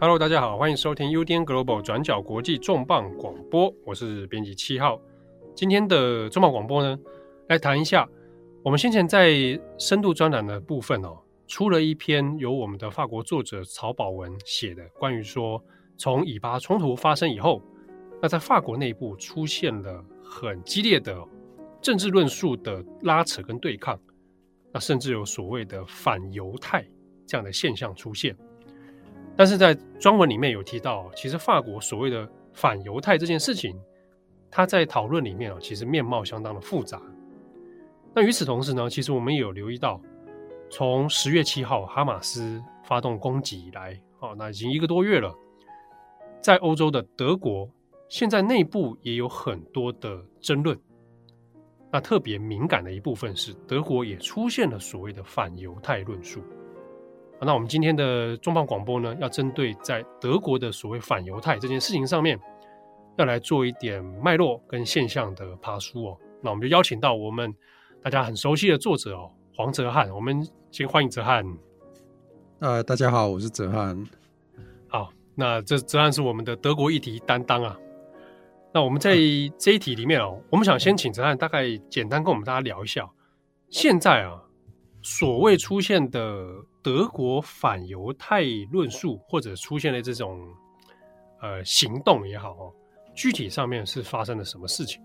Hello，大家好，欢迎收听 UDN Global 转角国际重磅广播，我是编辑七号。今天的重磅广播呢，来谈一下我们先前在深度专栏的部分哦，出了一篇由我们的法国作者曹宝文写的，关于说从以巴冲突发生以后，那在法国内部出现了很激烈的政治论述的拉扯跟对抗，那甚至有所谓的反犹太这样的现象出现。但是在专文里面有提到，其实法国所谓的反犹太这件事情，它在讨论里面啊，其实面貌相当的复杂。那与此同时呢，其实我们也有留意到，从十月七号哈马斯发动攻击以来，哦，那已经一个多月了，在欧洲的德国，现在内部也有很多的争论。那特别敏感的一部分是，德国也出现了所谓的反犹太论述。那我们今天的重磅广播呢，要针对在德国的所谓反犹太这件事情上面，要来做一点脉络跟现象的爬梳哦。那我们就邀请到我们大家很熟悉的作者哦，黄泽汉。我们先欢迎泽汉。呃，大家好，我是泽汉。好，那这泽汉是我们的德国议题担当啊。那我们在这一题里面哦，我们想先请陈汉大概简单跟我们大家聊一下，现在啊。所谓出现的德国反犹太论述，或者出现的这种呃行动也好哦，具体上面是发生了什么事情？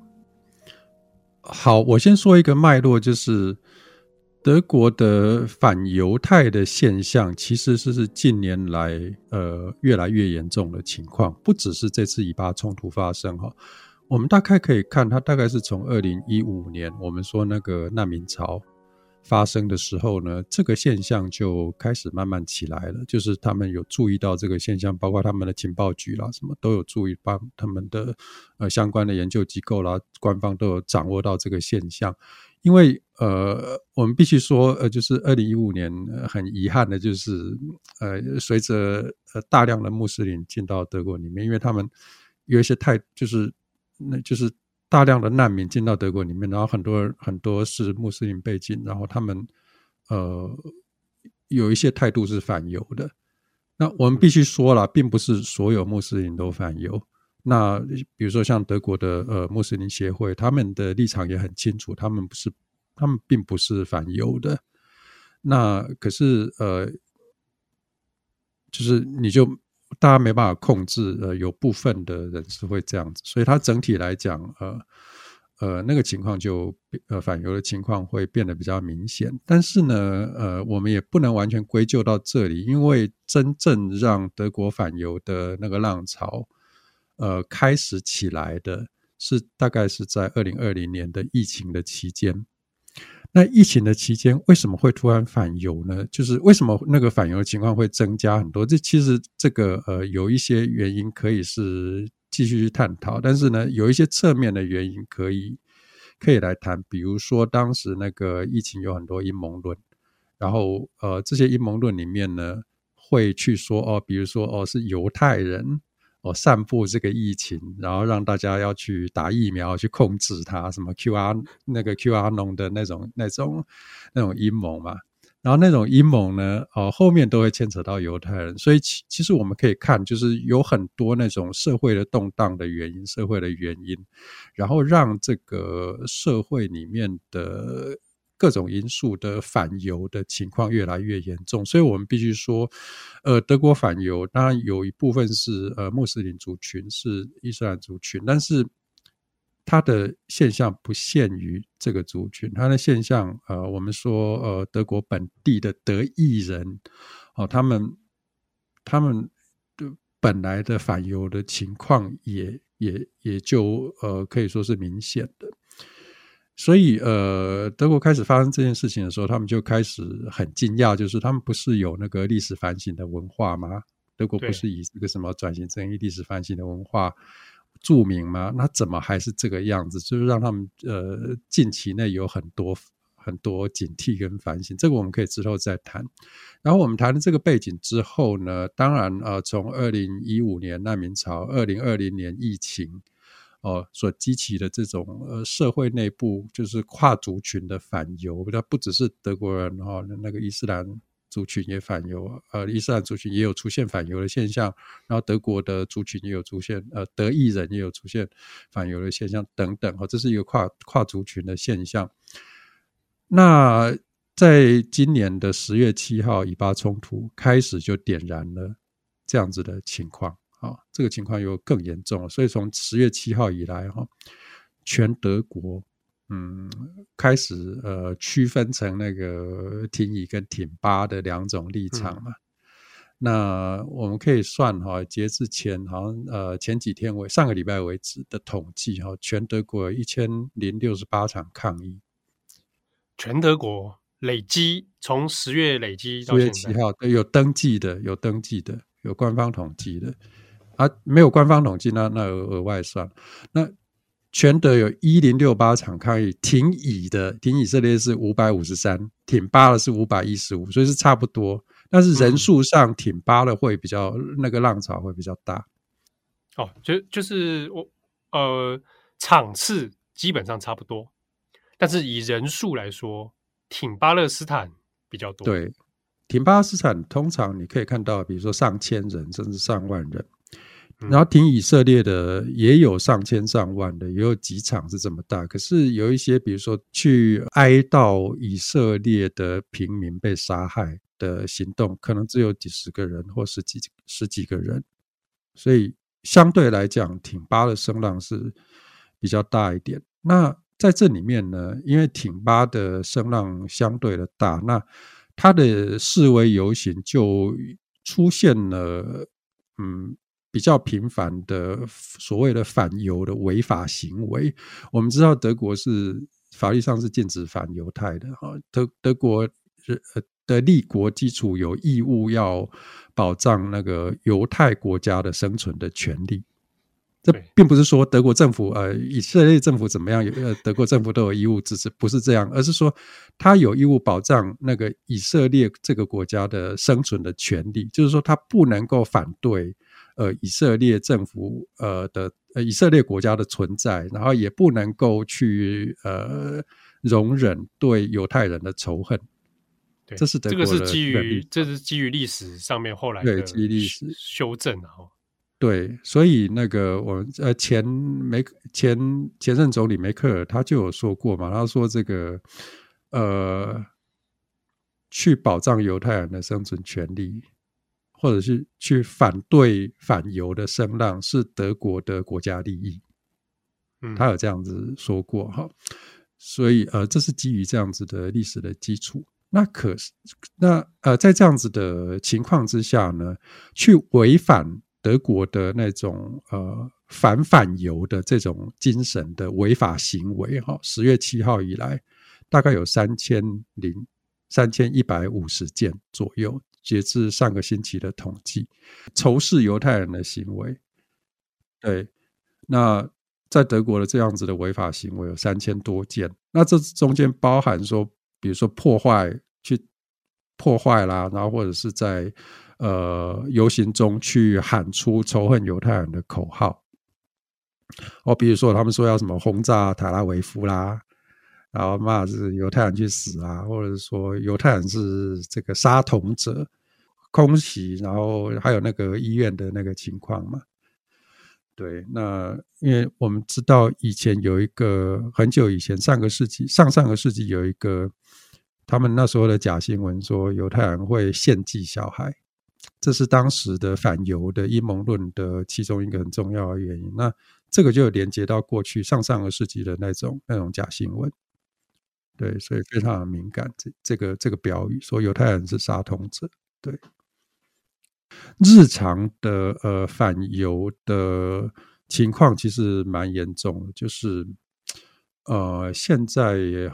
好，我先说一个脉络，就是德国的反犹太的现象，其实是是近年来呃越来越严重的情况，不只是这次以巴冲突发生哈。我们大概可以看，它大概是从二零一五年，我们说那个难民潮。发生的时候呢，这个现象就开始慢慢起来了。就是他们有注意到这个现象，包括他们的情报局啦，什么都有注意，帮他们的呃相关的研究机构啦，官方都有掌握到这个现象。因为呃，我们必须说，呃，就是二零一五年，很遗憾的就是，呃，随着呃大量的穆斯林进到德国里面，因为他们有一些太就是那就是。大量的难民进到德国里面，然后很多很多是穆斯林背景，然后他们呃有一些态度是反犹的。那我们必须说了，并不是所有穆斯林都反犹。那比如说像德国的呃穆斯林协会，他们的立场也很清楚，他们不是，他们并不是反犹的。那可是呃，就是你就。大家没办法控制，呃，有部分的人是会这样子，所以它整体来讲，呃，呃，那个情况就呃反犹的情况会变得比较明显。但是呢，呃，我们也不能完全归咎到这里，因为真正让德国反犹的那个浪潮，呃，开始起来的是大概是在二零二零年的疫情的期间。那疫情的期间，为什么会突然反犹呢？就是为什么那个反犹的情况会增加很多？这其实这个呃有一些原因可以是继续去探讨，但是呢，有一些侧面的原因可以可以来谈。比如说当时那个疫情有很多阴谋论，然后呃这些阴谋论里面呢会去说哦，比如说哦是犹太人。哦，散布这个疫情，然后让大家要去打疫苗，去控制它，什么 QR 那个 QAnon 的那种、那种、那种阴谋嘛。然后那种阴谋呢，哦，后面都会牵扯到犹太人。所以其其实我们可以看，就是有很多那种社会的动荡的原因，社会的原因，然后让这个社会里面的。各种因素的反犹的情况越来越严重，所以我们必须说，呃，德国反犹当然有一部分是呃穆斯林族群，是伊斯兰族群，但是它的现象不限于这个族群，它的现象呃，我们说呃德国本地的德裔人哦、他们他们的本来的反犹的情况也也也就呃可以说是明显的。所以，呃，德国开始发生这件事情的时候，他们就开始很惊讶，就是他们不是有那个历史反省的文化吗？德国不是以这个什么转型正义、历史反省的文化著名吗？那怎么还是这个样子？就是让他们呃近期内有很多很多警惕跟反省。这个我们可以之后再谈。然后我们谈了这个背景之后呢，当然呃，从二零一五年难民潮，二零二零年疫情。哦所激起的这种呃社会内部就是跨族群的反犹，它不只是德国人哈、哦，那个伊斯兰。族群也反犹，呃，伊斯兰族群也有出现反犹的现象，然后德国的族群也有出现，呃，德裔人也有出现反犹的现象等等，哈，这是一个跨跨族群的现象。那在今年的十月七号，以巴冲突开始就点燃了这样子的情况，啊，这个情况又更严重了。所以从十月七号以来，哈，全德国。嗯，开始呃区分成那个挺乙跟挺八的两种立场嘛。嗯、那我们可以算哈，截至前好像呃前几天为上个礼拜为止的统计哈，全德国一千零六十八场抗议，全德国累积从十月累积到十月七号有登记的，有登记的，有官方统计的啊，没有官方统计那那额外算那。全德有一零六八场抗议，挺以的挺以色列是五百五十三，挺巴的是五百一十五，所以是差不多。但是人数上挺巴的会比较、嗯、那个浪潮会比较大。哦，就就是我呃场次基本上差不多，但是以人数来说，挺巴勒斯坦比较多。对，挺巴勒斯坦通常你可以看到，比如说上千人甚至上万人。然后挺以色列的也有上千上万的，也有几场是这么大。可是有一些，比如说去哀悼以色列的平民被杀害的行动，可能只有几十个人或十几十几个人。所以相对来讲，挺巴的声浪是比较大一点。那在这里面呢，因为挺巴的声浪相对的大，那他的示威游行就出现了，嗯。比较频繁的所谓的反犹的违法行为，我们知道德国是法律上是禁止反犹太的哈。德德国的立国基础有义务要保障那个犹太国家的生存的权利。这并不是说德国政府呃以色列政府怎么样，呃德国政府都有义务支持，不是这样，而是说他有义务保障那个以色列这个国家的生存的权利，就是说他不能够反对。呃，以色列政府呃的呃以色列国家的存在，然后也不能够去呃容忍对犹太人的仇恨。对，这是这个是基于这是基于历史上面后来的对基于历史修正啊。对，所以那个我们呃前梅前前任总理梅克尔他就有说过嘛，他说这个呃去保障犹太人的生存权利。或者是去反对反犹的声浪是德国的国家利益，嗯，他有这样子说过哈，所以呃，这是基于这样子的历史的基础。那可是那呃，在这样子的情况之下呢，去违反德国的那种呃反反犹的这种精神的违法行为哈，十月七号以来，大概有三千零三千一百五十件左右。截至上个星期的统计，仇视犹太人的行为，对，那在德国的这样子的违法行为有三千多件，那这中间包含说，比如说破坏，去破坏啦，然后或者是在呃游行中去喊出仇恨犹太人的口号，哦，比如说他们说要什么轰炸塔拉维夫啦。然后骂是犹太人去死啊，或者是说犹太人是这个杀童者，空袭，然后还有那个医院的那个情况嘛。对，那因为我们知道以前有一个很久以前，上个世纪、上上个世纪有一个，他们那时候的假新闻说犹太人会献祭小孩，这是当时的反犹的阴谋论的其中一个很重要的原因。那这个就连接到过去上上个世纪的那种那种假新闻。对，所以非常的敏感。这这个这个标语说犹太人是杀童者。对，日常的呃反犹的情况其实蛮严重的，就是呃现在也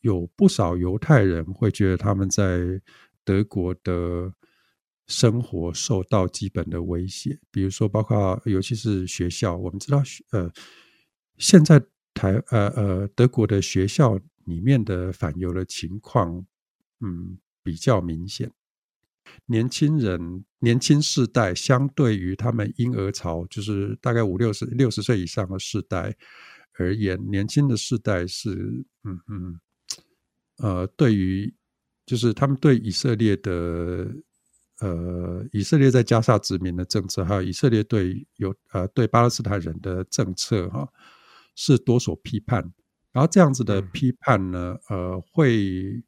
有不少犹太人会觉得他们在德国的生活受到基本的威胁，比如说包括尤其是学校，我们知道呃现在台呃呃德国的学校。里面的反犹的情况，嗯，比较明显。年轻人年轻世代相对于他们婴儿潮，就是大概五六十六十岁以上的世代而言，年轻的世代是嗯嗯呃，对于就是他们对以色列的呃以色列在加沙殖民的政策，还有以色列对有呃对巴勒斯坦人的政策哈，是多所批判。然后这样子的批判呢，呃会。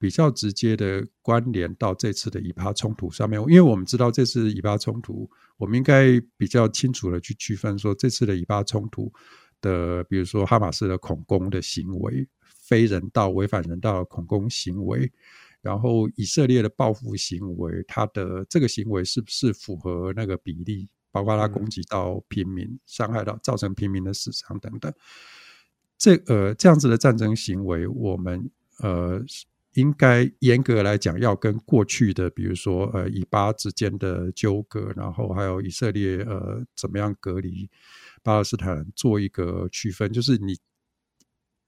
比较直接的关联到这次的以巴冲突上面，因为我们知道这次以巴冲突，我们应该比较清楚的去区分说，这次的以巴冲突的，比如说哈马斯的恐攻的行为，非人道、违反人道的恐攻行为，然后以色列的报复行为，它的这个行为是不是符合那个比例，包括它攻击到平民、伤害到、造成平民的死伤等等，这呃这样子的战争行为，我们呃。应该严格来讲，要跟过去的，比如说呃，以巴之间的纠葛，然后还有以色列呃，怎么样隔离巴勒斯坦人做一个区分，就是你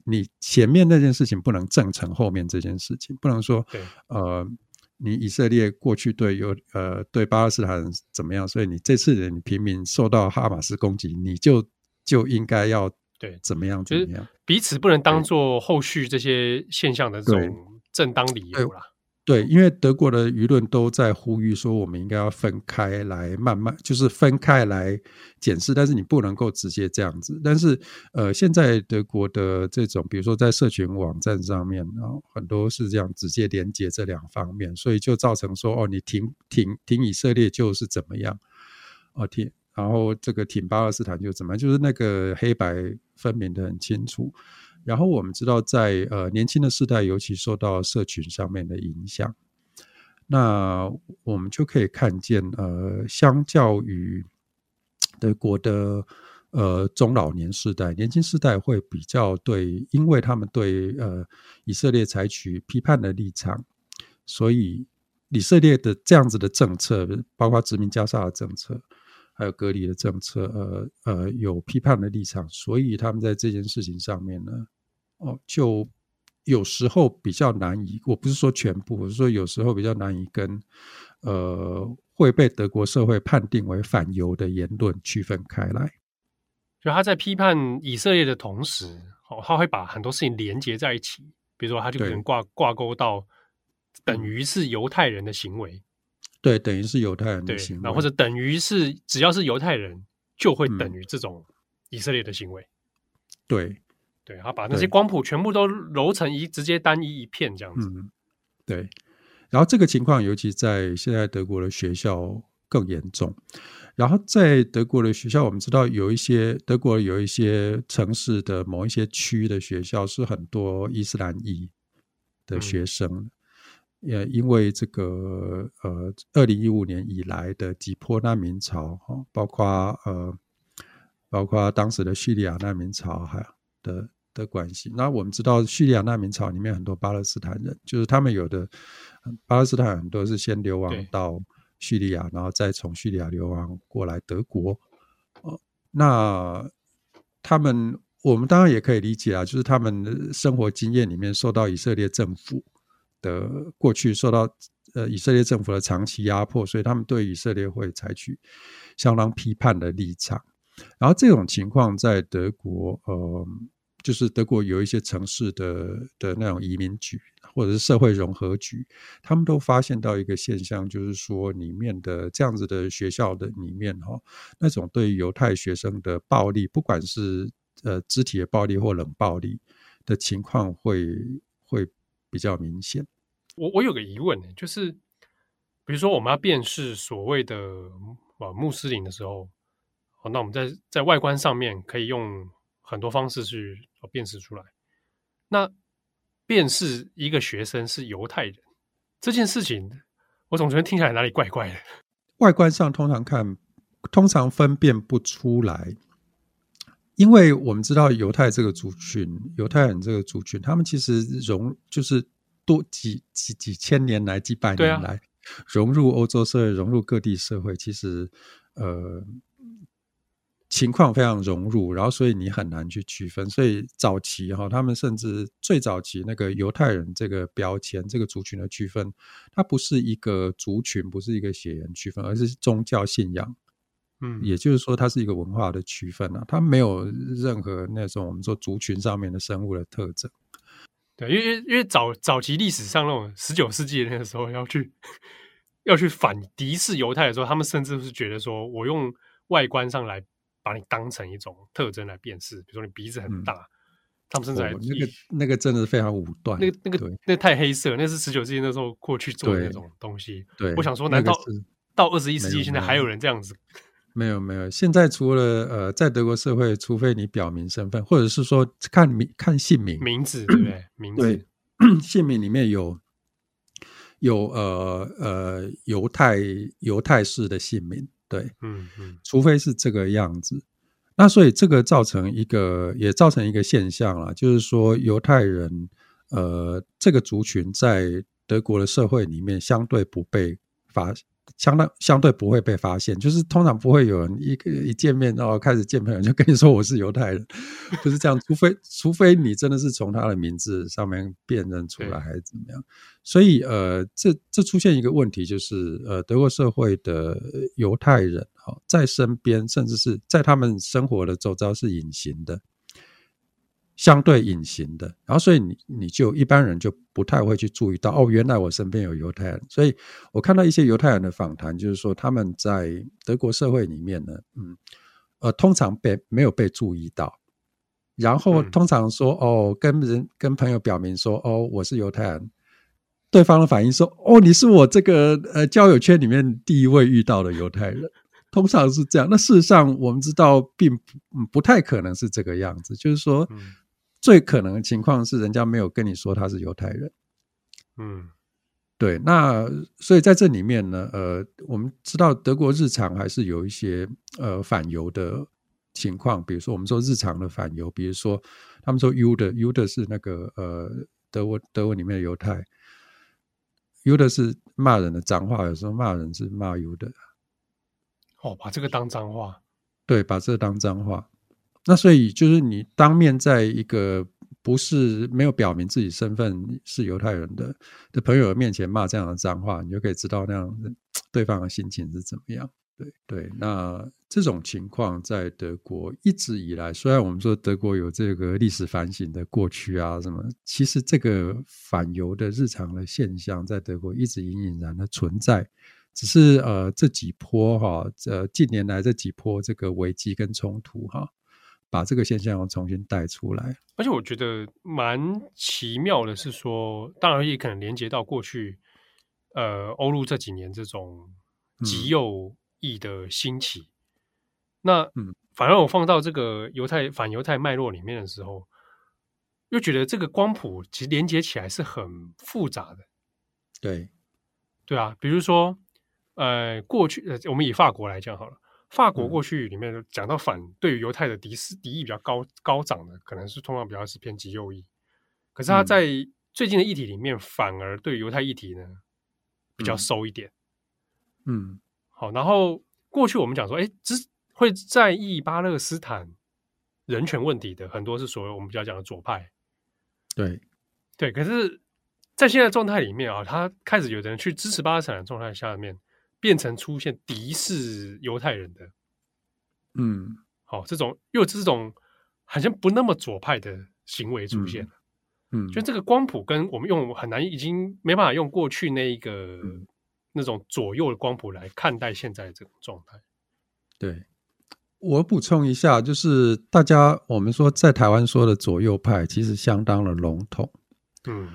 你前面那件事情不能证成后面这件事情，不能说呃，你以色列过去对有呃对巴勒斯坦人怎么样，所以你这次的你平民受到哈马斯攻击，你就就应该要对怎么样怎么样，就是彼此不能当做后续这些现象的这种。正当理由啦，对，因为德国的舆论都在呼吁说，我们应该要分开来慢慢，就是分开来检视，但是你不能够直接这样子。但是，呃，现在德国的这种，比如说在社群网站上面，然后很多是这样直接连接这两方面，所以就造成说，哦，你挺挺挺以色列就是怎么样，哦，挺，然后这个挺巴勒斯坦就怎么样，就是那个黑白分明的很清楚。然后我们知道在，呃年轻的世代，尤其受到社群上面的影响，那我们就可以看见，呃，相较于德国的呃中老年世代，年轻世代会比较对，因为他们对呃以色列采取批判的立场，所以以色列的这样子的政策，包括殖民加沙的政策，还有隔离的政策，呃呃有批判的立场，所以他们在这件事情上面呢。哦，就有时候比较难以，我不是说全部，我是说有时候比较难以跟呃会被德国社会判定为反犹的言论区分开来。就他在批判以色列的同时，哦，他会把很多事情连接在一起，比如说他就可能挂挂钩到等于是犹太人的行为，对，等于是犹太人的行为，那或者等于是只要是犹太人就会等于这种以色列的行为，嗯、对。对，他把那些光谱全部都揉成一直接单一一片这样子。嗯，对。然后这个情况，尤其在现在德国的学校更严重。然后在德国的学校，我们知道有一些德国有一些城市的某一些区的学校是很多伊斯兰裔的学生，也、嗯、因为这个呃，二零一五年以来的几波难民潮，哈包括呃，包括当时的叙利亚难民潮，还。的的关系，那我们知道叙利亚难民潮里面很多巴勒斯坦人，就是他们有的巴勒斯坦很多是先流亡到叙利亚，然后再从叙利亚流亡过来德国。哦，那他们我们当然也可以理解啊，就是他们的生活经验里面受到以色列政府的过去受到呃以色列政府的长期压迫，所以他们对以色列会采取相当批判的立场。然后这种情况在德国，呃，就是德国有一些城市的的那种移民局或者是社会融合局，他们都发现到一个现象，就是说里面的这样子的学校的里面哈，那种对犹太学生的暴力，不管是呃肢体的暴力或冷暴力的情况会，会比较明显。我我有个疑问呢，就是比如说我们要辨识所谓的啊穆斯林的时候。哦，那我们在在外观上面可以用很多方式去辨识出来。那辨识一个学生是犹太人这件事情，我总觉得听起来哪里怪怪的。外观上通常看，通常分辨不出来，因为我们知道犹太这个族群，犹太人这个族群，他们其实融就是多几几几千年来、几百年来、啊、融入欧洲社会、融入各地社会，其实呃。情况非常融入，然后所以你很难去区分。所以早期哈，他们甚至最早期那个犹太人这个标签，这个族群的区分，它不是一个族群，不是一个血缘区分，而是宗教信仰。嗯，也就是说，它是一个文化的区分啊，它没有任何那种我们说族群上面的生物的特征。对，因为因为早早期历史上那种十九世纪的那个时候要去要去反敌视犹太的时候，他们甚至是觉得说我用外观上来。把你当成一种特征来辨识，比如说你鼻子很大，嗯、他们甚至还、哦、那个那个真的是非常武断，那个那个那个太黑色，那是十九世纪那时候过去做的那种东西。对，对我想说，难道到二十一世纪现在还有人这样子？没有没有，现在除了呃，在德国社会，除非你表明身份，或者是说看名看姓名名字，对不对？名字对 姓名里面有有呃呃犹太犹太式的姓名。对，嗯嗯，除非是这个样子，那所以这个造成一个，也造成一个现象了，就是说犹太人，呃，这个族群在德国的社会里面相对不被发。相当相对不会被发现，就是通常不会有人一个一见面然后开始见朋友就跟你说我是犹太人，不是这样，除非除非你真的是从他的名字上面辨认出来还是怎么样。所以呃，这这出现一个问题就是呃，德国社会的犹太人哈，在身边甚至是在他们生活的周遭是隐形的。相对隐形的，然后所以你你就一般人就不太会去注意到哦，原来我身边有犹太人。所以我看到一些犹太人的访谈，就是说他们在德国社会里面呢，嗯，呃，通常被没有被注意到，然后通常说哦，跟人跟朋友表明说哦，我是犹太人，对方的反应说哦，你是我这个呃交友圈里面第一位遇到的犹太人，通常是这样。那事实上我们知道并不不太可能是这个样子，就是说。最可能的情况是，人家没有跟你说他是犹太人。嗯，对。那所以在这里面呢，呃，我们知道德国日常还是有一些呃反犹的情况，比如说我们说日常的反犹，比如说他们说 Jude，Jude 是那个呃德文德文里面的犹太，Jude 是骂人的脏话，有时候骂人是骂 Jude。哦，把这个当脏话？对，把这个当脏话。那所以就是你当面在一个不是没有表明自己身份是犹太人的的朋友面前骂这样的脏话，你就可以知道那样对方的心情是怎么样。对对，那这种情况在德国一直以来，虽然我们说德国有这个历史反省的过去啊什么，其实这个反犹的日常的现象在德国一直隐隐然的存在，只是呃这几波哈，呃近年来这几波这个危机跟冲突哈。把这个现象要重新带出来，而且我觉得蛮奇妙的是说，当然也可能连接到过去，呃，欧陆这几年这种极右翼的兴起。嗯、那，嗯，反而我放到这个犹太反犹太脉络里面的时候，又觉得这个光谱其实连接起来是很复杂的。对，对啊，比如说，呃，过去呃，我们以法国来讲好了。法国过去里面讲到反对于犹太的敌视敌意比较高高涨的，可能是通常比较是偏极右翼。可是他在最近的议题里面，反而对犹太议题呢比较收一点。嗯，好。然后过去我们讲说，哎，只会在意巴勒斯坦人权问题的很多是所谓我们比较讲的左派。对对，可是，在现在状态里面啊，他开始有的人去支持巴勒斯坦的状态下面。变成出现敌视犹太人的，嗯，好，这种又这种好像不那么左派的行为出现了，嗯，就这个光谱跟我们用很难，已经没办法用过去那一个、嗯、那种左右的光谱来看待现在的这种状态。对，我补充一下，就是大家我们说在台湾说的左右派，其实相当的笼统，嗯。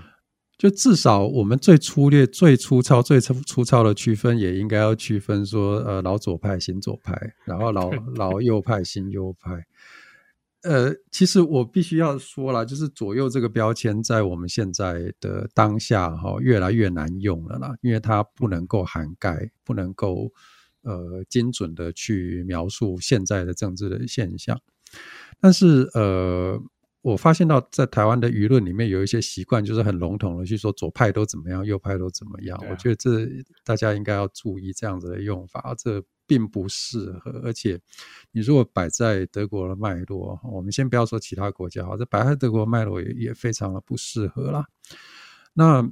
就至少我们最粗略、最粗糙、最粗粗糙的区分，也应该要区分说，呃，老左派、新左派，然后老老右派、新右派。呃，其实我必须要说了，就是左右这个标签，在我们现在的当下哈，越来越难用了啦，因为它不能够涵盖，不能够呃精准的去描述现在的政治的现象。但是呃。我发现到在台湾的舆论里面有一些习惯，就是很笼统的去说左派都怎么样，右派都怎么样。啊、我觉得这大家应该要注意这样子的用法，这并不适合。而且，你如果摆在德国的脉络，我们先不要说其他国家，这摆在德国脉络也也非常的不适合啦。那。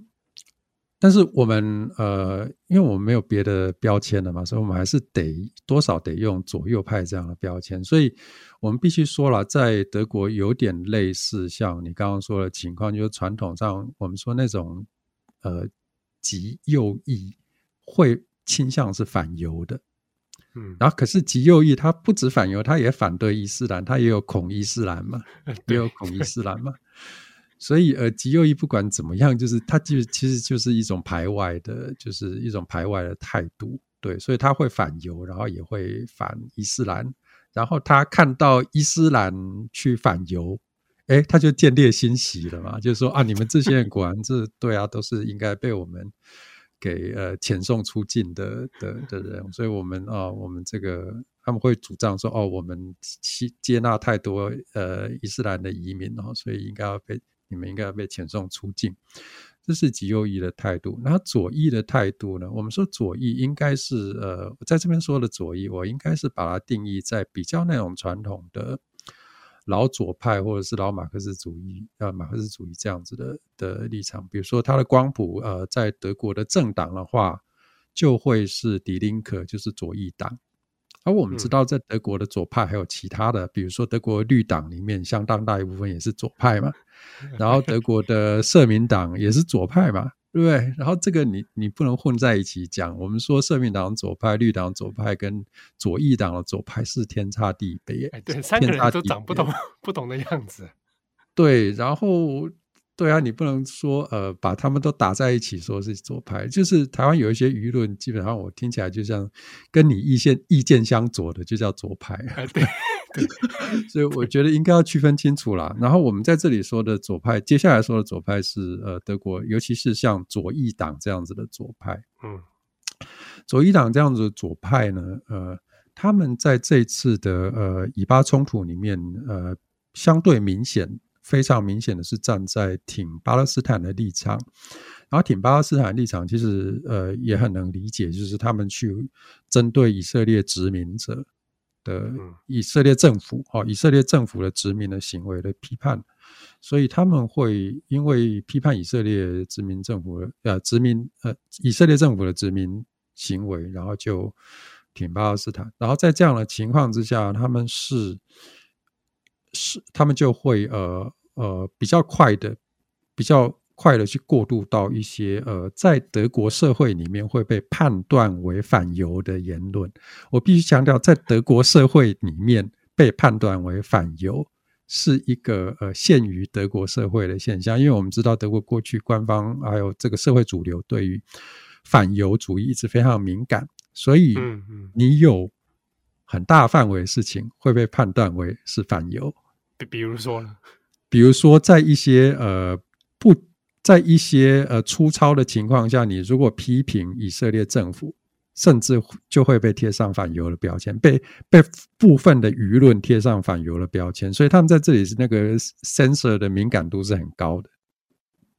但是我们呃，因为我们没有别的标签了嘛，所以我们还是得多少得用左右派这样的标签。所以我们必须说了，在德国有点类似像你刚刚说的情况，就是传统上我们说那种呃极右翼会倾向是反犹的，嗯，然后可是极右翼他不止反犹，他也反对伊斯兰，他也有恐伊斯兰嘛，也有恐伊斯兰嘛。所以，呃，极右翼不管怎么样，就是他就其实就是一种排外的，就是一种排外的态度，对，所以他会反犹，然后也会反伊斯兰，然后他看到伊斯兰去反犹，哎，他就见猎心喜了嘛，就是说啊，你们这些人果然是对啊，都是应该被我们给呃遣送出境的的的人，所以我们啊，我们这个他们会主张说，哦，我们接接纳太多呃伊斯兰的移民哦，所以应该要被。你们应该要被遣送出境，这是极右翼的态度。那左翼的态度呢？我们说左翼应该是呃，在这边说的左翼，我应该是把它定义在比较那种传统的老左派或者是老马克思主义呃马克思主义这样子的的立场。比如说他的光谱呃，在德国的政党的话，就会是迪林克就是左翼党。而我们知道，在德国的左派还有其他的，比如说德国绿党里面相当大一部分也是左派嘛，然后德国的社民党也是左派嘛，对不对？然后这个你你不能混在一起讲。我们说社民党左派、绿党左派跟左翼党的左派是天差地别，哎，对，三个人都长不同不同的样子。对，然后。对啊，你不能说呃，把他们都打在一起说是左派，就是台湾有一些舆论，基本上我听起来就像跟你意见意见相左的，就叫左派。对，所以我觉得应该要区分清楚啦。然后我们在这里说的左派，接下来说的左派是呃德国，尤其是像左翼党这样子的左派。嗯，左翼党这样子的左派呢，呃，他们在这次的呃以巴冲突里面，呃，相对明显。非常明显的是站在挺巴勒斯坦的立场，然后挺巴勒斯坦的立场其实呃也很能理解，就是他们去针对以色列殖民者的以色列政府哦，以色列政府的殖民的行为的批判，所以他们会因为批判以色列殖民政府的呃殖民呃以色列政府的殖民行为，然后就挺巴勒斯坦，然后在这样的情况之下，他们是。是，他们就会呃呃比较快的，比较快的去过渡到一些呃在德国社会里面会被判断为反犹的言论。我必须强调，在德国社会里面被判断为反犹是一个呃限于德国社会的现象，因为我们知道德国过去官方还有这个社会主流对于反犹主义一直非常敏感，所以你有很大范围的事情会被判断为是反犹。比比如说呢？比如说，在一些呃不在一些呃粗糙的情况下，你如果批评以色列政府，甚至就会被贴上反犹的标签，被被部分的舆论贴上反犹的标签。所以他们在这里是那个 censor 的敏感度是很高的。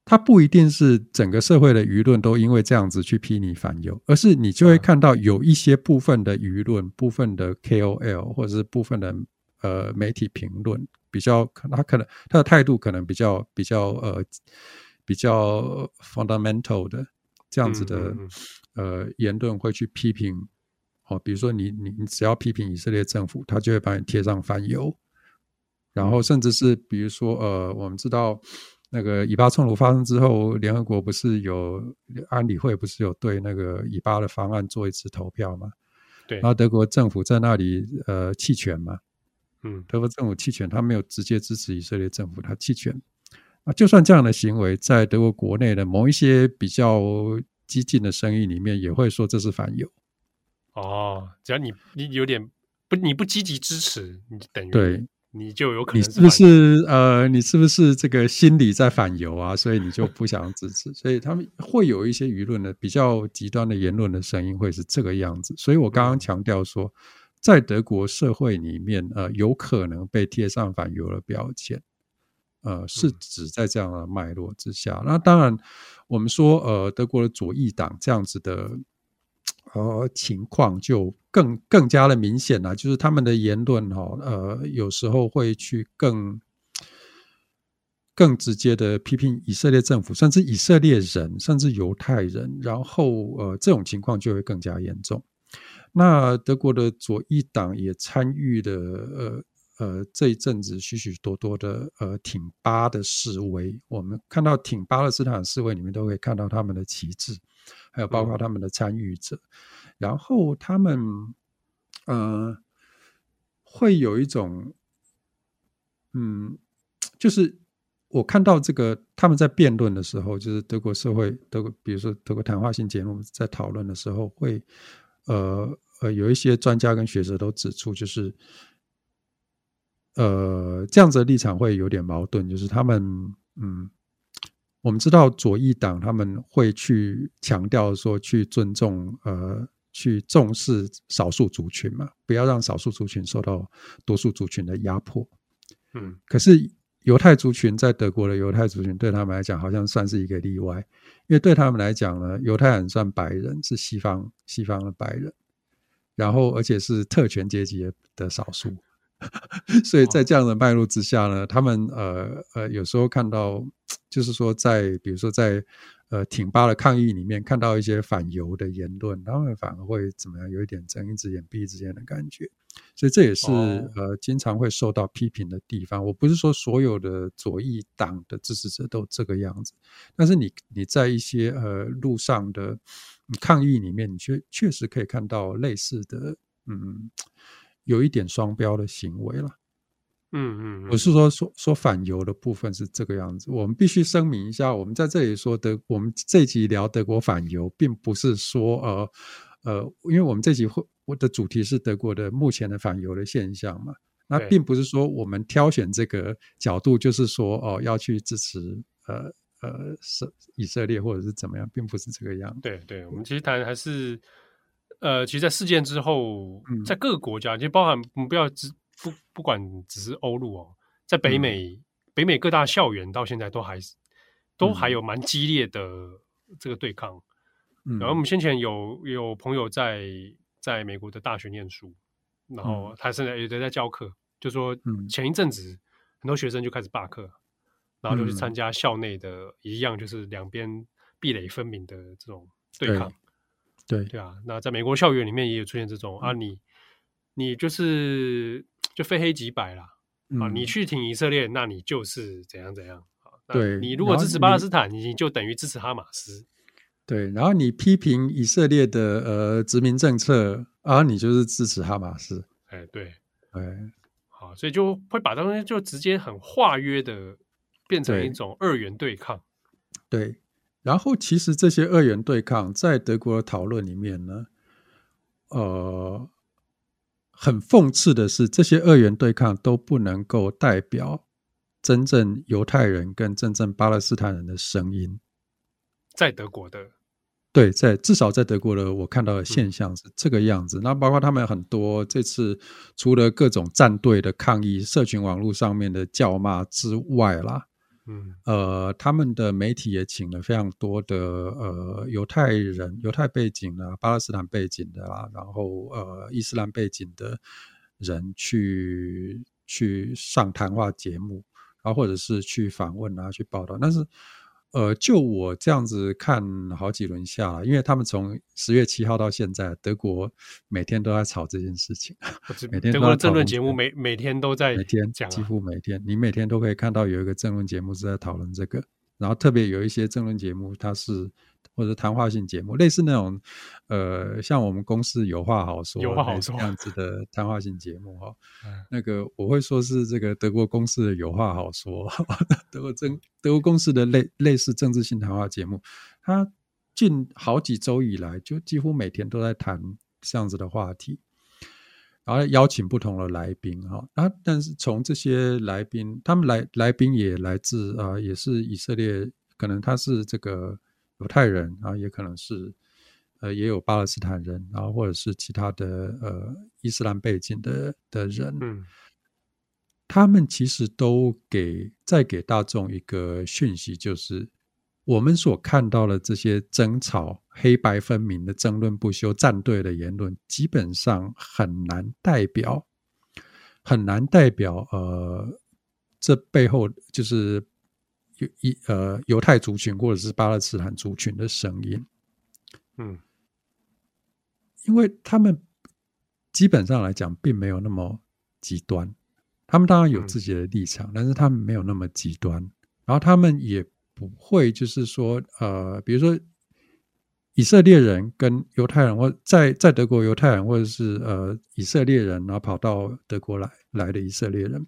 他不一定是整个社会的舆论都因为这样子去批你反犹，而是你就会看到有一些部分的舆论、部分的 KOL 或者是部分的呃媒体评论。比较，他可能他的态度可能比较比较呃比较 fundamental 的这样子的嗯嗯嗯呃言论会去批评哦，比如说你你你只要批评以色列政府，他就会把你贴上反犹，然后甚至是比如说呃，我们知道那个以巴冲突发生之后，联合国不是有安理会不是有对那个以巴的方案做一次投票吗？对，然后德国政府在那里呃弃权嘛。嗯，德国政府弃权，他没有直接支持以色列政府，他弃权。啊，就算这样的行为，在德国国内的某一些比较激进的声音里面，也会说这是反犹。哦，只要你你有点不你不积极支持，你等于对，你就有可能是，你是不是呃，你是不是这个心理在反犹啊？所以你就不想支持，所以他们会有一些舆论的比较极端的言论的声音，会是这个样子。所以我刚刚强调说。嗯在德国社会里面，呃，有可能被贴上反犹的标签，呃，是指在这样的脉络之下。那当然，我们说，呃，德国的左翼党这样子的，呃情况就更更加的明显了，就是他们的言论哈、哦，呃，有时候会去更更直接的批评以色列政府，甚至以色列人，甚至犹太人，然后呃，这种情况就会更加严重。那德国的左翼党也参与了呃。呃，这一阵子许许多多的呃挺巴的示威，我们看到挺巴勒斯坦示威里面都可以看到他们的旗帜，还有包括他们的参与者，嗯、然后他们呃会有一种嗯，就是我看到这个他们在辩论的时候，就是德国社会德国，比如说德国谈话性节目在讨论的时候，会呃呃有一些专家跟学者都指出，就是。呃，这样子的立场会有点矛盾，就是他们，嗯，我们知道左翼党他们会去强调说，去尊重，呃，去重视少数族群嘛，不要让少数族群受到多数族群的压迫。嗯，可是犹太族群在德国的犹太族群对他们来讲，好像算是一个例外，因为对他们来讲呢，犹太人算白人，是西方西方的白人，然后而且是特权阶级的少数。所以在这样的脉络之下呢，他们呃呃有时候看到，就是说在比如说在呃挺巴的抗议里面看到一些反犹的言论，他们反而会怎么样？有一点睁一只眼闭一只眼的感觉。所以这也是呃经常会受到批评的地方。我不是说所有的左翼党的支持者都这个样子，但是你你在一些呃路上的抗议里面，你确确实可以看到类似的嗯。有一点双标的行为了，嗯嗯，我是说说说反犹的部分是这个样子。我们必须声明一下，我们在这里说德，我们这一集聊德国反犹，并不是说呃呃，因为我们这集会我的主题是德国的目前的反犹的现象嘛，那并不是说我们挑选这个角度，就是说哦、呃、要去支持呃呃是以色列或者是怎么样，并不是这个样子。对对，我们其实谈还是。呃，其实，在事件之后，在各个国家，其实包含不要只不不管只是欧陆哦，在北美、嗯、北美各大校园到现在都还是都还有蛮激烈的这个对抗。嗯、然后我们先前有有朋友在在美国的大学念书，然后他现在也在教课，就说前一阵子很多学生就开始罢课，然后就去参加校内的一样，就是两边壁垒分明的这种对抗。对对对啊，那在美国校园里面也有出现这种、嗯、啊，你你就是就非黑即白啦、嗯、啊，你去挺以色列，那你就是怎样怎样啊？对，你如果支持巴勒斯坦，你，你就等于支持哈马斯。对，然后你批评以色列的呃殖民政策啊，你就是支持哈马斯。哎，对，哎，好，所以就会把东西就直接很化约的变成一种二元对抗。对。对然后，其实这些二元对抗在德国的讨论里面呢，呃，很讽刺的是，这些二元对抗都不能够代表真正犹太人跟真正巴勒斯坦人的声音。在德国的，对，在至少在德国的，我看到的现象是这个样子。那包括他们很多这次除了各种站队的抗议、社群网络上面的叫骂之外啦。嗯，呃，他们的媒体也请了非常多的呃犹太人、犹太背景的、巴勒斯坦背景的啦，然后呃伊斯兰背景的人去去上谈话节目，然后或者是去访问啊，去报道，但是。呃，就我这样子看好几轮下来，因为他们从十月七号到现在，德国每天都在吵这件事情，每天德国的政论节目每每天都在每天讲，几乎每天，你每天都可以看到有一个政论节目是在讨论这个，然后特别有一些政论节目，它是。或者谈话性节目，类似那种，呃，像我们公司有话好说，有话好说这样子的谈话性节目哈。那个我会说是这个德国公司的有话好说，德国政德国公司的类类似政治性谈话节目，它近好几周以来就几乎每天都在谈这样子的话题，然后邀请不同的来宾哈。啊，但是从这些来宾，他们来来宾也来自啊、呃，也是以色列，可能他是这个。犹太人，啊也可能是，呃，也有巴勒斯坦人，然后或者是其他的呃伊斯兰背景的的人，嗯，他们其实都给再给大众一个讯息，就是我们所看到的这些争吵、黑白分明的争论不休、站队的言论，基本上很难代表，很难代表呃，这背后就是犹一呃犹太族群或者是巴勒斯坦族群的声音。嗯，因为他们基本上来讲，并没有那么极端。他们当然有自己的立场，但是他们没有那么极端，然后他们也。不会，就是说，呃，比如说以色列人跟犹太人，或在在德国犹太人，或者是呃以色列人，然后跑到德国来来的以色列人，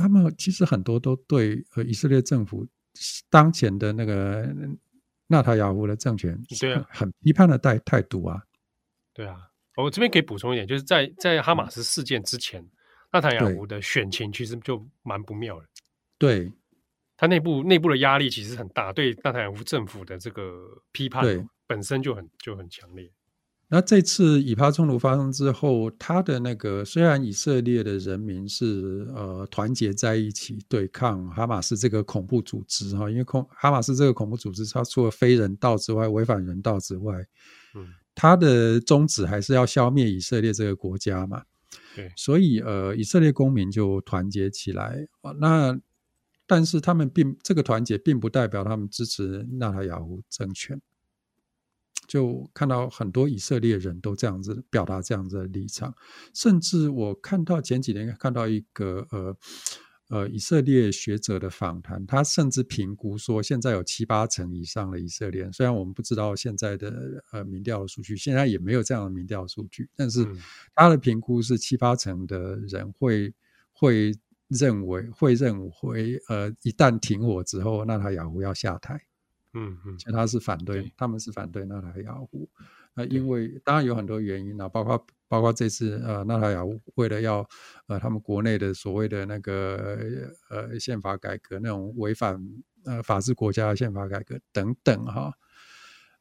他们其实很多都对呃以色列政府当前的那个纳塔亚胡的政权，对啊，很批判的态态度啊。对啊，我这边可以补充一点，就是在在哈马斯事件之前，纳塔亚胡的选情其实就蛮不妙的。对。他内部内部的压力其实很大，对纳塔雅胡政府的这个批判本身就很就很强烈。那这次以巴冲突发生之后，他的那个虽然以色列的人民是呃团结在一起对抗哈马斯这个恐怖组织哈，因为恐哈马斯这个恐怖组织，它除了非人道之外，违反人道之外，嗯，它的宗旨还是要消灭以色列这个国家嘛。对，所以呃，以色列公民就团结起来啊，那。但是他们并这个团结，并不代表他们支持纳塔亚胡政权。就看到很多以色列人都这样子表达这样子的立场，甚至我看到前几年看到一个呃呃以色列学者的访谈，他甚至评估说，现在有七八成以上的以色列人，虽然我们不知道现在的呃民调的数据，现在也没有这样的民调数据，但是他的评估是七八成的人会会。认为会认为，呃，一旦停火之后，纳塔雅胡要下台，嗯嗯，其实他是反对，对他们是反对纳塔亚胡，那，因为当然有很多原因啊，包括包括这次呃，纳塔亚胡为了要呃，他们国内的所谓的那个呃宪法改革，那种违反呃法治国家的宪法改革等等哈，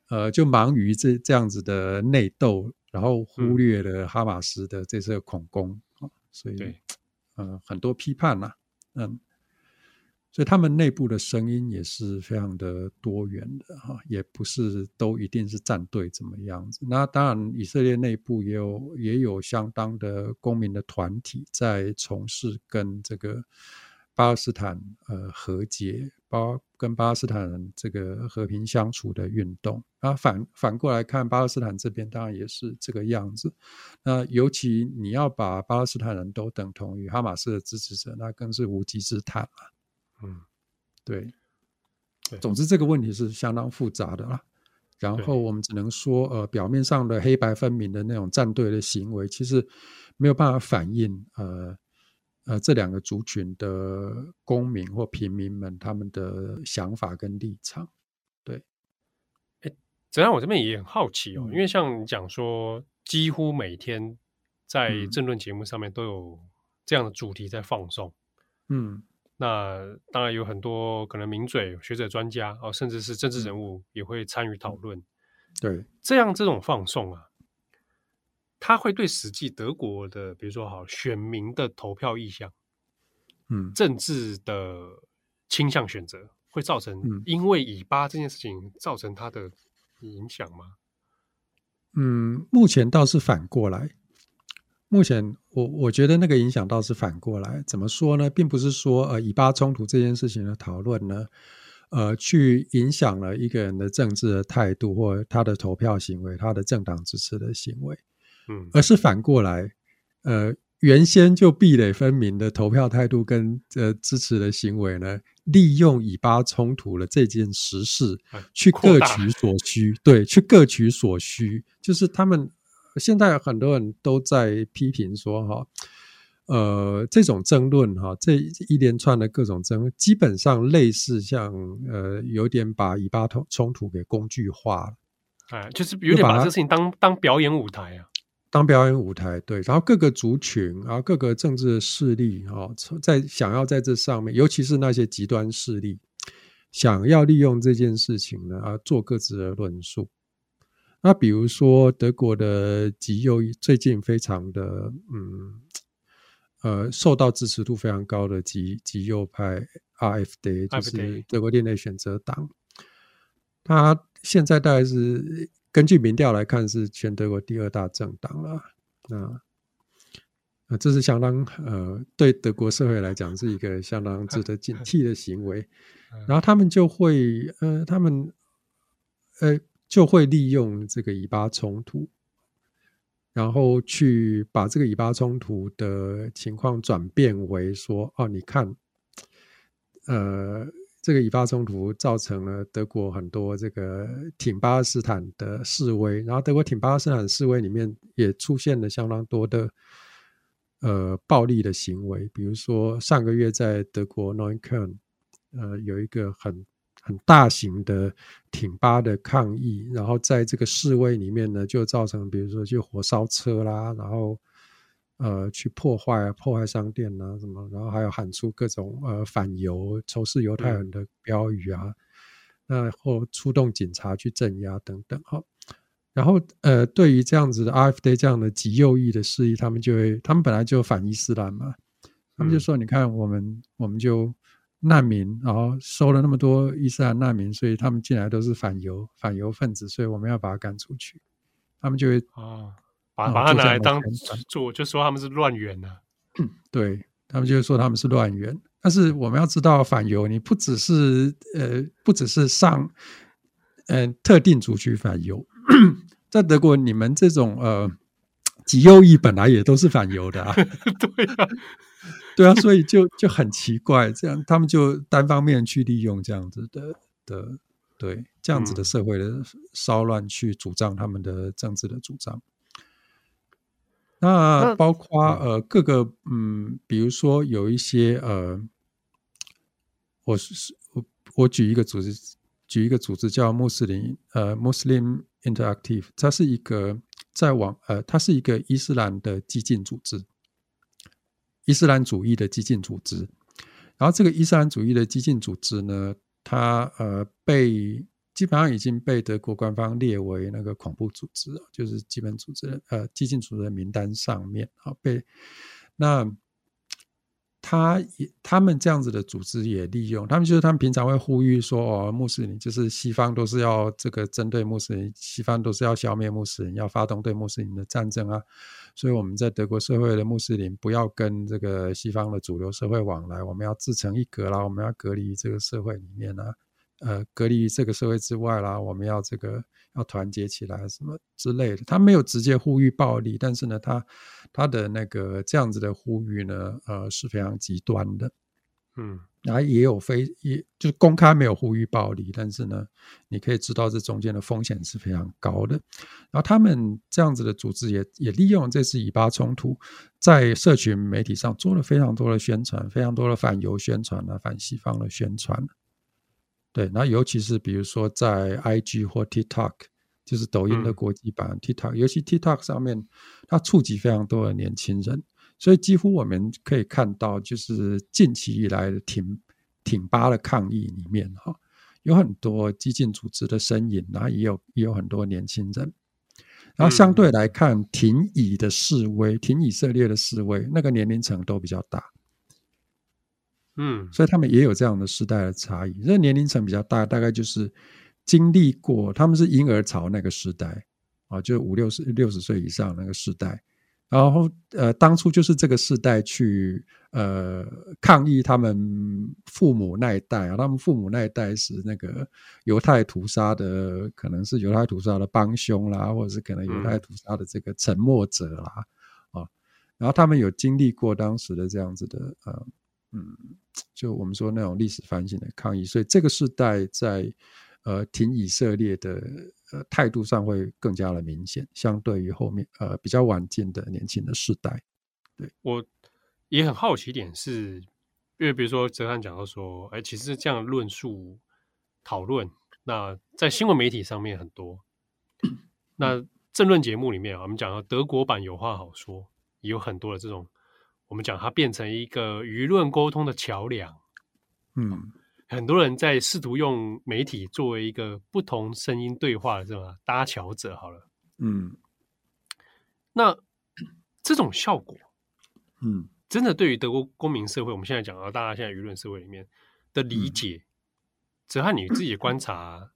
呃，就忙于这这样子的内斗，然后忽略了哈马斯的这次恐攻啊，所以。嗯、呃，很多批判呐、啊，嗯，所以他们内部的声音也是非常的多元的哈，也不是都一定是站队怎么样子。那当然，以色列内部也有也有相当的公民的团体在从事跟这个。巴勒斯坦呃和解，包跟巴勒斯坦人这个和平相处的运动，然后反反过来看巴勒斯坦这边，当然也是这个样子。那尤其你要把巴勒斯坦人都等同于哈马斯的支持者，那更是无稽之谈了。嗯，对。总之这个问题是相当复杂的啦。然后我们只能说，呃，表面上的黑白分明的那种站队的行为，其实没有办法反映呃。呃，这两个族群的公民或平民们，他们的想法跟立场，对。哎，怎样？我这边也很好奇哦，嗯、因为像你讲说，几乎每天在政论节目上面都有这样的主题在放送。嗯，那当然有很多可能名嘴、学者、专家哦，甚至是政治人物也会参与讨论。嗯、对，这样这种放送啊。他会对实际德国的，比如说好选民的投票意向，嗯，政治的倾向选择，会造成因为以巴这件事情造成他的影响吗？嗯，目前倒是反过来。目前我我觉得那个影响倒是反过来。怎么说呢？并不是说呃以巴冲突这件事情的讨论呢，呃，去影响了一个人的政治的态度或他的投票行为，他的政党支持的行为。嗯而是反过来，呃，原先就壁垒分明的投票态度跟呃支持的行为呢，利用以巴冲突的这件实事去各取所需，对，去各取所需。就是他们现在很多人都在批评说，哈，呃，这种争论哈，这一连串的各种争论，基本上类似像呃，有点把以巴冲冲突给工具化了，哎，就是有点把这事情当当表演舞台啊。当表演舞台，对，然后各个族群，然后各个政治的势力，哦，在想要在这上面，尤其是那些极端势力，想要利用这件事情呢，啊，做各自的论述。那比如说德国的极右，最近非常的，嗯，呃，受到支持度非常高的极极右派 RFD，就是德国另类选择党。他现在大概是根据民调来看，是全德国第二大政党了。那啊，这是相当呃，对德国社会来讲是一个相当值得警惕的行为。然后他们就会呃，他们呃就会利用这个以巴冲突，然后去把这个以巴冲突的情况转变为说，哦，你看，呃。这个以巴冲突造成了德国很多这个挺巴勒斯坦的示威，然后德国挺巴勒斯坦示威里面也出现了相当多的呃暴力的行为，比如说上个月在德国 Neukölln 呃有一个很很大型的挺巴的抗议，然后在这个示威里面呢就造成比如说就火烧车啦，然后。呃，去破坏啊破坏商店啊，什么，然后还有喊出各种呃反犹、仇视犹太人的标语啊，那或出动警察去镇压等等哈。然后呃，对于这样子的 RFD 这样的极右翼的势力，他们就会，他们本来就反伊斯兰嘛，他们就说，你看我们我们就难民，然后收了那么多伊斯兰难民，所以他们进来都是反犹反犹分子，所以我们要把他赶出去，他们就会啊。把把他拿来当做，就说他们是乱源呢。对，他们就说他们是乱源。但是我们要知道，反犹你不只是呃，不只是上嗯、呃、特定族群反犹，在德国你们这种呃极右翼本来也都是反犹的啊。对啊，对啊，所以就就很奇怪，这样他们就单方面去利用这样子的的对这样子的社会的骚乱去主张他们的政治的主张。那包括呃各个嗯，比如说有一些呃，我是我我举一个组织，举一个组织叫穆斯林呃 Muslim Interactive，它是一个在网呃，它是一个伊斯兰的激进组织，伊斯兰主义的激进组织。然后这个伊斯兰主义的激进组织呢，它呃被。基本上已经被德国官方列为那个恐怖组织，就是基本组织呃激进组织的名单上面啊。被那他也他们这样子的组织也利用，他们就是他们平常会呼吁说哦，穆斯林就是西方都是要这个针对穆斯林，西方都是要消灭穆斯林，要发动对穆斯林的战争啊。所以我们在德国社会的穆斯林不要跟这个西方的主流社会往来，我们要自成一格啦，我们要隔离这个社会里面啊。呃，隔离这个社会之外啦，我们要这个要团结起来，什么之类的。他没有直接呼吁暴力，但是呢，他他的那个这样子的呼吁呢，呃，是非常极端的。嗯，然后也有非也就是公开没有呼吁暴力，但是呢，你可以知道这中间的风险是非常高的。然后他们这样子的组织也也利用这次以巴冲突，在社群媒体上做了非常多的宣传，非常多的反犹宣传啊，反西方的宣传。对，那尤其是比如说在 IG 或 TikTok，就是抖音的国际版 TikTok，尤其 TikTok 上面，它触及非常多的年轻人，所以几乎我们可以看到，就是近期以来的挺挺巴的抗议里面，哈，有很多激进组织的身影，然后也有也有很多年轻人，然后相对来看，挺以的示威，挺以色列的示威，那个年龄层都比较大。嗯，所以他们也有这样的时代的差异。这年龄层比较大，大概就是经历过，他们是婴儿潮那个时代啊，就五六十六十岁以上那个时代。然后呃，当初就是这个时代去呃抗议他们父母那一代啊，他们父母那一代是那个犹太屠杀的，可能是犹太屠杀的帮凶啦，或者是可能犹太屠杀的这个沉默者啦啊。然后他们有经历过当时的这样子的呃。嗯，就我们说那种历史反省的抗议，所以这个时代在呃挺以色列的呃态度上会更加的明显，相对于后面呃比较晚进的年轻的时代。对，我也很好奇一点是，因为比如说哲翰讲到说，哎，其实这样论述讨论，那在新闻媒体上面很多，那政论节目里面啊，我们讲到德国版有话好说，也有很多的这种。我们讲它变成一个舆论沟通的桥梁，嗯，很多人在试图用媒体作为一个不同声音对话的这种搭桥者，好了，嗯，那这种效果，嗯，真的对于德国公民社会，我们现在讲到大家现在舆论社会里面，的理解，哲瀚、嗯、你自己的观察，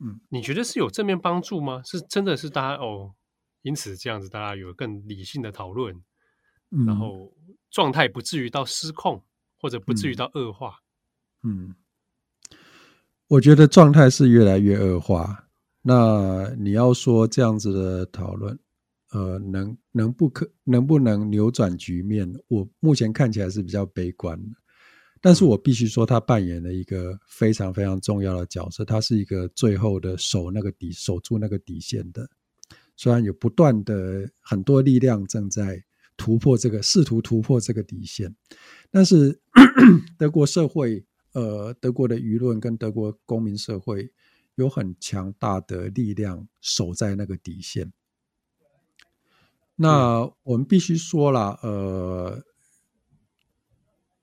嗯，你觉得是有正面帮助吗？是真的是大家哦，因此这样子大家有更理性的讨论，嗯、然后状态不至于到失控，或者不至于到恶化。嗯，我觉得状态是越来越恶化。那你要说这样子的讨论，呃，能能不可能不能扭转局面？我目前看起来是比较悲观的。但是我必须说，他扮演了一个非常非常重要的角色。他是一个最后的守那个底、守住那个底线的。虽然有不断的很多力量正在突破这个，试图突破这个底线，但是 德国社会。呃，德国的舆论跟德国公民社会有很强大的力量守在那个底线。那我们必须说了，呃，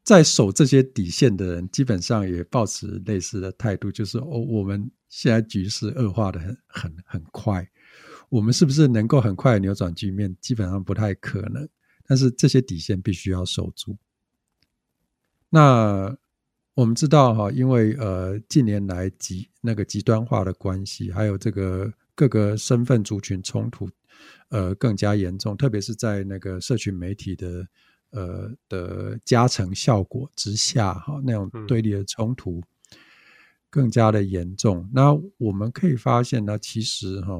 在守这些底线的人，基本上也保持类似的态度，就是哦，我们现在局势恶化的很很很快，我们是不是能够很快扭转局面？基本上不太可能。但是这些底线必须要守住。那。我们知道哈，因为呃近年来极那个极端化的关系，还有这个各个身份族群冲突，呃更加严重，特别是在那个社群媒体的呃的加成效果之下哈，那种对立的冲突更加的严重。嗯、那我们可以发现呢，其实哈。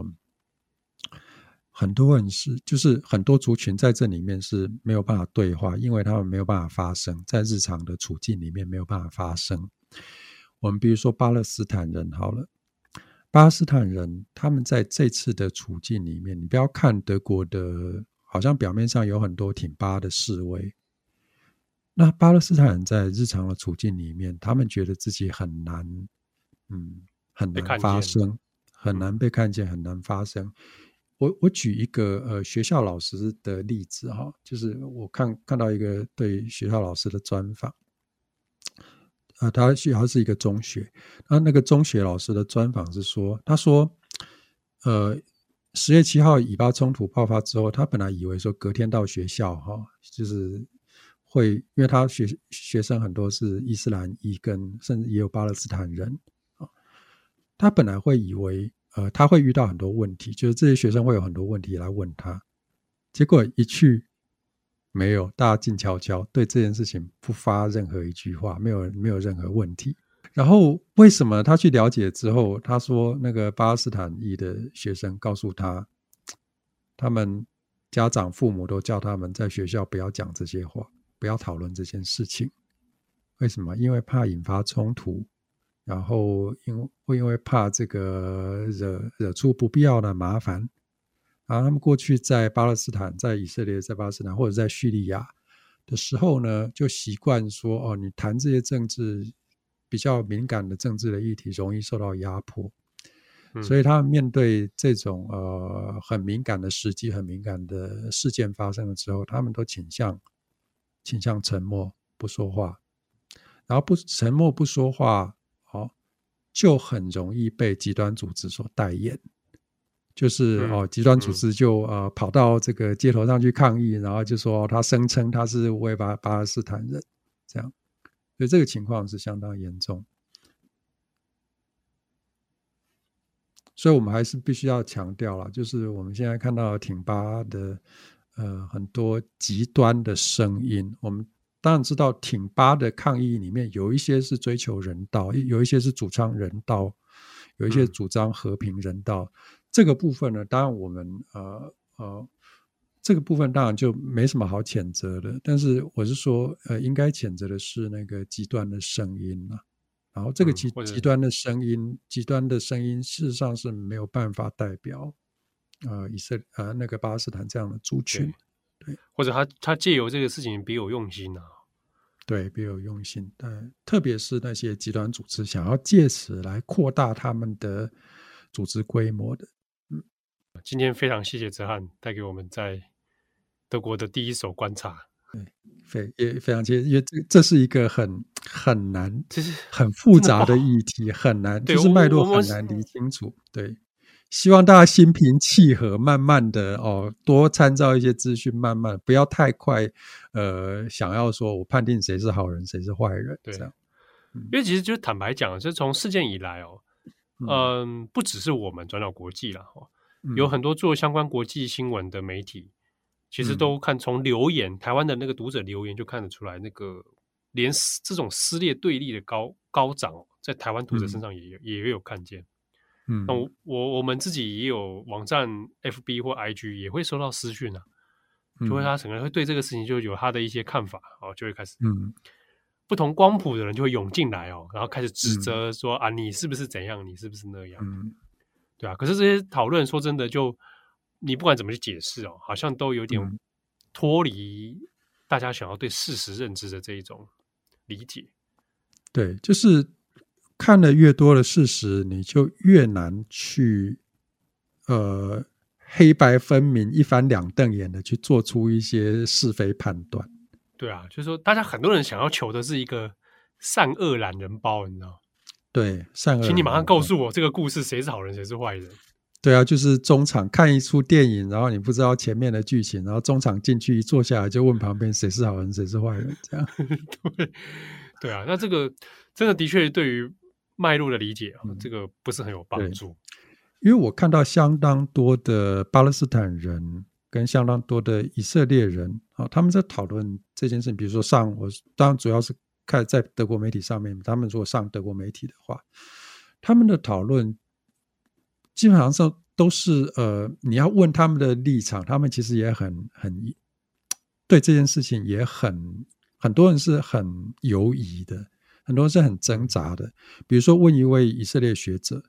很多人是，就是很多族群在这里面是没有办法对话，因为他们没有办法发声，在日常的处境里面没有办法发声。我们比如说巴勒斯坦人好了，巴勒斯坦人他们在这次的处境里面，你不要看德国的，好像表面上有很多挺巴的示威，那巴勒斯坦人在日常的处境里面，他们觉得自己很难，嗯，很难发声，很难被看见，很难发声。我我举一个呃学校老师的例子哈，就是我看看到一个对学校老师的专访，啊，他学校是一个中学，那那个中学老师的专访是说，他说，呃，十月七号以巴冲突爆发之后，他本来以为说隔天到学校哈，就是会，因为他学学生很多是伊斯兰裔跟甚至也有巴勒斯坦人啊，他本来会以为。呃，他会遇到很多问题，就是这些学生会有很多问题来问他，结果一去没有，大家静悄悄，对这件事情不发任何一句话，没有没有任何问题。然后为什么他去了解之后，他说那个巴勒斯坦裔的学生告诉他，他们家长父母都叫他们在学校不要讲这些话，不要讨论这件事情。为什么？因为怕引发冲突。然后因为会因为怕这个惹惹出不必要的麻烦，然后他们过去在巴勒斯坦、在以色列、在巴勒斯坦或者在叙利亚的时候呢，就习惯说：“哦，你谈这些政治比较敏感的政治的议题，容易受到压迫。嗯”所以他们面对这种呃很敏感的时机、很敏感的事件发生了之后，他们都倾向倾向沉默不说话，然后不沉默不说话。就很容易被极端组织所代言，就是哦，极端组织就呃跑到这个街头上去抗议，然后就说他声称他是为巴巴勒斯坦人，这样，所以这个情况是相当严重。所以我们还是必须要强调了，就是我们现在看到挺巴的呃很多极端的声音，我们。当然知道，挺巴的抗议里面有一些是追求人道，有一些是主张人道，有一些主张和平人道。嗯、这个部分呢，当然我们呃呃，这个部分当然就没什么好谴责的。但是我是说，呃，应该谴责的是那个极端的声音啊。然后这个极极端的声音，极端的声音，事实上是没有办法代表呃以色列呃那个巴勒斯坦这样的族群。对，或者他他借由这个事情别有用心啊。对，别有用心，但特别是那些极端组织想要借此来扩大他们的组织规模的。嗯，今天非常谢谢哲瀚带给我们在德国的第一手观察。对，非也非常谢谢，因为这这是一个很很难，其实很复杂的议题，很难，就是脉络很难理清楚。对。希望大家心平气和，慢慢的哦，多参照一些资讯，慢慢不要太快，呃，想要说我判定谁是好人，谁是坏人，对。这样。因为其实就坦白讲，就是从事件以来哦，嗯、呃，不只是我们转到国际了哈，有很多做相关国际新闻的媒体，其实都看从留言，台湾的那个读者留言就看得出来，那个连这种撕裂对立的高高涨，在台湾读者身上也有、嗯、也有看见。嗯，那我我我们自己也有网站 FB 或 IG 也会收到私讯啊，就会他整个人会对这个事情就有他的一些看法哦，就会开始嗯，不同光谱的人就会涌进来哦，然后开始指责说、嗯、啊，你是不是怎样，你是不是那样，嗯，对啊。可是这些讨论说真的，就你不管怎么去解释哦，好像都有点脱离大家想要对事实认知的这一种理解，对，就是。看的越多的事实，你就越难去，呃，黑白分明、一翻两瞪眼的去做出一些是非判断。对啊，就是说，大家很多人想要求的是一个善恶懒人包，你知道？对，善恶。请你马上告诉我这个故事谁是好人，谁是坏人？对啊，就是中场看一出电影，然后你不知道前面的剧情，然后中场进去一坐下来就问旁边谁是好人，谁是坏人，这样。对，对啊，那这个真的的确对于。脉络的理解啊，这个不是很有帮助。因为我看到相当多的巴勒斯坦人跟相当多的以色列人啊，他们在讨论这件事。比如说上，我当然主要是看在德国媒体上面，他们如果上德国媒体的话，他们的讨论基本上是都是呃，你要问他们的立场，他们其实也很很对这件事情也很很多人是很犹疑的。很多人是很挣扎的，比如说问一位以色列学者，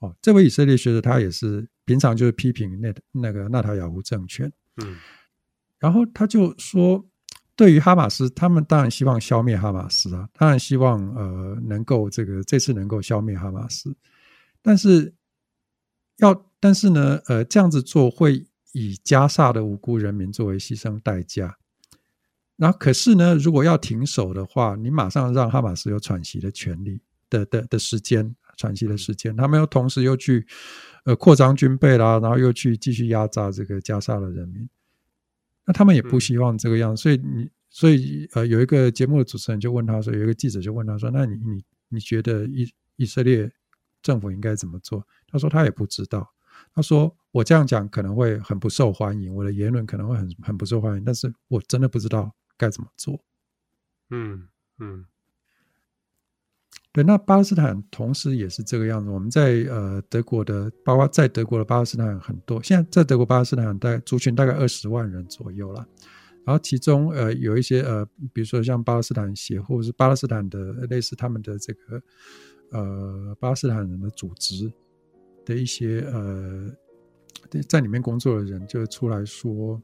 哦，这位以色列学者他也是平常就是批评那那个纳塔雅胡政权，嗯，然后他就说，对于哈马斯，他们当然希望消灭哈马斯啊，当然希望呃能够这个这次能够消灭哈马斯，但是要但是呢，呃，这样子做会以加萨的无辜人民作为牺牲代价。然后，可是呢，如果要停手的话，你马上让哈马斯有喘息的权利的的的时间，喘息的时间。他们又同时又去呃扩张军备啦，然后又去继续压榨这个加沙的人民。那他们也不希望这个样，所以你所以呃有一个节目的主持人就问他说，有一个记者就问他说，那你你你觉得以以色列政府应该怎么做？他说他也不知道。他说我这样讲可能会很不受欢迎，我的言论可能会很很不受欢迎，但是我真的不知道。该怎么做？嗯嗯，对。那巴勒斯坦同时也是这个样子。我们在呃德国的，包括在德国的巴勒斯坦很多。现在在德国巴勒斯坦大概族群大概二十万人左右了。然后其中呃有一些呃，比如说像巴勒斯坦协或者是巴勒斯坦的类似他们的这个呃巴勒斯坦人的组织的一些呃在里面工作的人就出来说，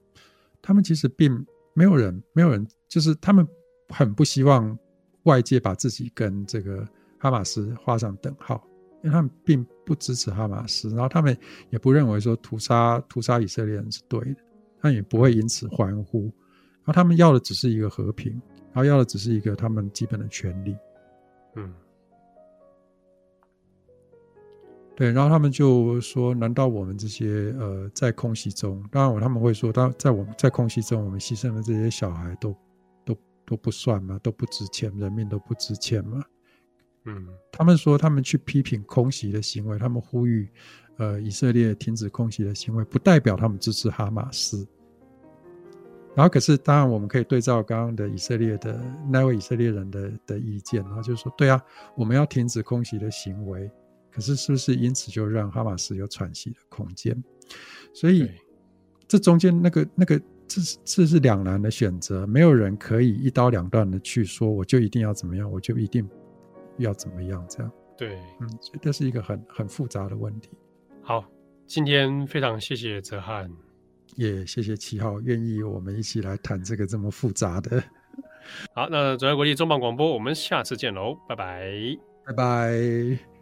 他们其实并。没有人，没有人，就是他们很不希望外界把自己跟这个哈马斯画上等号，因为他们并不支持哈马斯，然后他们也不认为说屠杀屠杀以色列人是对的，他也不会因此欢呼，然后他们要的只是一个和平，然后要的只是一个他们基本的权利，嗯。对，然后他们就说：“难道我们这些呃，在空袭中，当然他们会说，当在我们在空袭中，我们牺牲的这些小孩都都都不算吗？都不值钱，人命都不值钱吗？”嗯，他们说他们去批评空袭的行为，他们呼吁呃以色列停止空袭的行为，不代表他们支持哈马斯。然后，可是当然我们可以对照刚刚的以色列的那位以色列人的的意见，然后就说：“对啊，我们要停止空袭的行为。”可是，是不是因此就让哈马斯有喘息的空间？所以，这中间那个那个，这是这是两难的选择。没有人可以一刀两断的去说，我就一定要怎么样，我就一定要怎么样。这样，对，嗯，所以这是一个很很复杂的问题。好，今天非常谢谢哲瀚，也谢谢七号愿意我们一起来谈这个这么复杂的。好，那转角国际重磅广播，我们下次见喽，拜拜，拜拜。